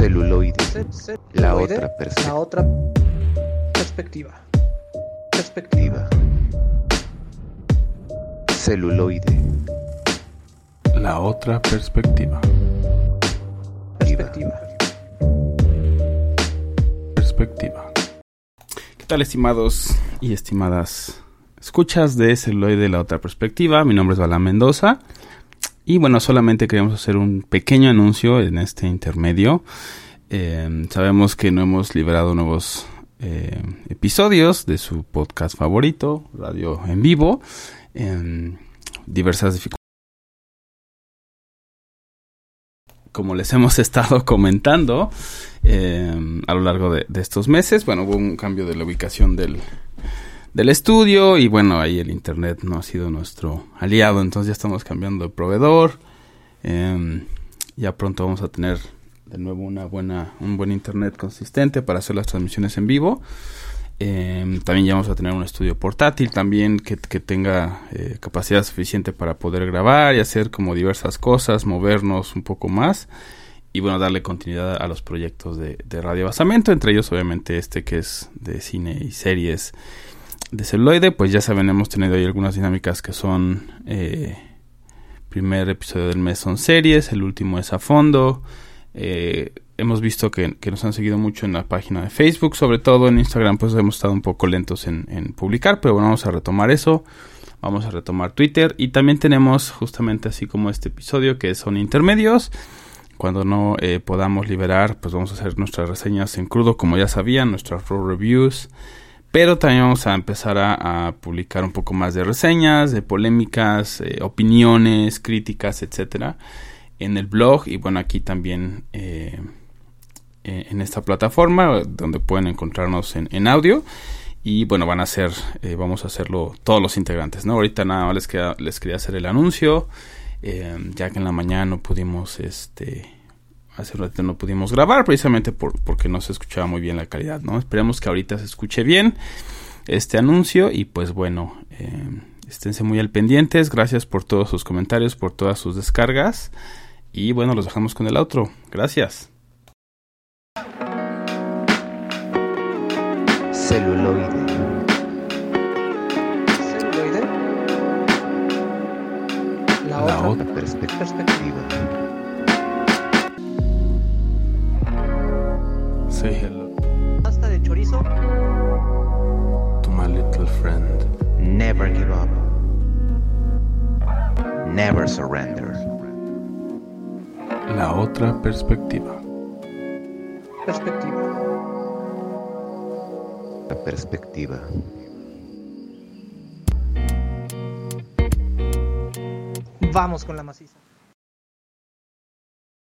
Celuloide. Ce- ce- La otra perspectiva. La otra perspectiva. Perspectiva. Celuloide. La otra perspectiva. Perspectiva. Perspectiva. ¿Qué tal, estimados y estimadas escuchas de Celuloide La otra perspectiva? Mi nombre es Balán Mendoza. Y bueno, solamente queremos hacer un pequeño anuncio en este intermedio. Eh, sabemos que no hemos liberado nuevos eh, episodios de su podcast favorito, Radio en Vivo. en diversas dificultades. Como les hemos estado comentando eh, a lo largo de estos meses, bueno, hubo un cambio de la ubicación del, del estudio y bueno, ahí el internet no ha sido nuestro aliado, entonces ya estamos cambiando de proveedor. Eh, ya pronto vamos a tener de nuevo una buena, un buen internet consistente para hacer las transmisiones en vivo. Eh, también ya vamos a tener un estudio portátil también que, que tenga eh, capacidad suficiente para poder grabar y hacer como diversas cosas, movernos un poco más y bueno, darle continuidad a los proyectos de, de Radio Basamento, entre ellos obviamente este que es de cine y series de celuloide, pues ya saben, hemos tenido ahí algunas dinámicas que son eh, primer episodio del mes son series, el último es a fondo, eh, hemos visto que, que, nos han seguido mucho en la página de Facebook, sobre todo en Instagram, pues hemos estado un poco lentos en, en, publicar, pero bueno, vamos a retomar eso. Vamos a retomar Twitter y también tenemos justamente así como este episodio que son intermedios. Cuando no eh, podamos liberar, pues vamos a hacer nuestras reseñas en crudo, como ya sabían, nuestras raw reviews. Pero también vamos a empezar a, publicar un poco más de reseñas, de polémicas, eh, opiniones, críticas, etcétera, en el blog y bueno aquí también eh, en esta plataforma donde pueden encontrarnos en, en audio. Y bueno van a eh, vamos a hacerlo todos los integrantes no ahorita nada más les queda, les quería hacer el anuncio. Eh, ya que en la mañana no pudimos este hace un ratito no pudimos grabar precisamente por, porque no se escuchaba muy bien la calidad no esperemos que ahorita se escuche bien este anuncio y pues bueno eh, esténse muy al pendientes gracias por todos sus comentarios por todas sus descargas y bueno los dejamos con el otro gracias Celuloide. Celuloide. La, La otra, otra Perspectiva. perspectiva. Say hello Pasta de chorizo. to my little friend. Never give up. Never surrender. La otra perspectiva. Perspectiva. La perspectiva. Vamos con la maciza.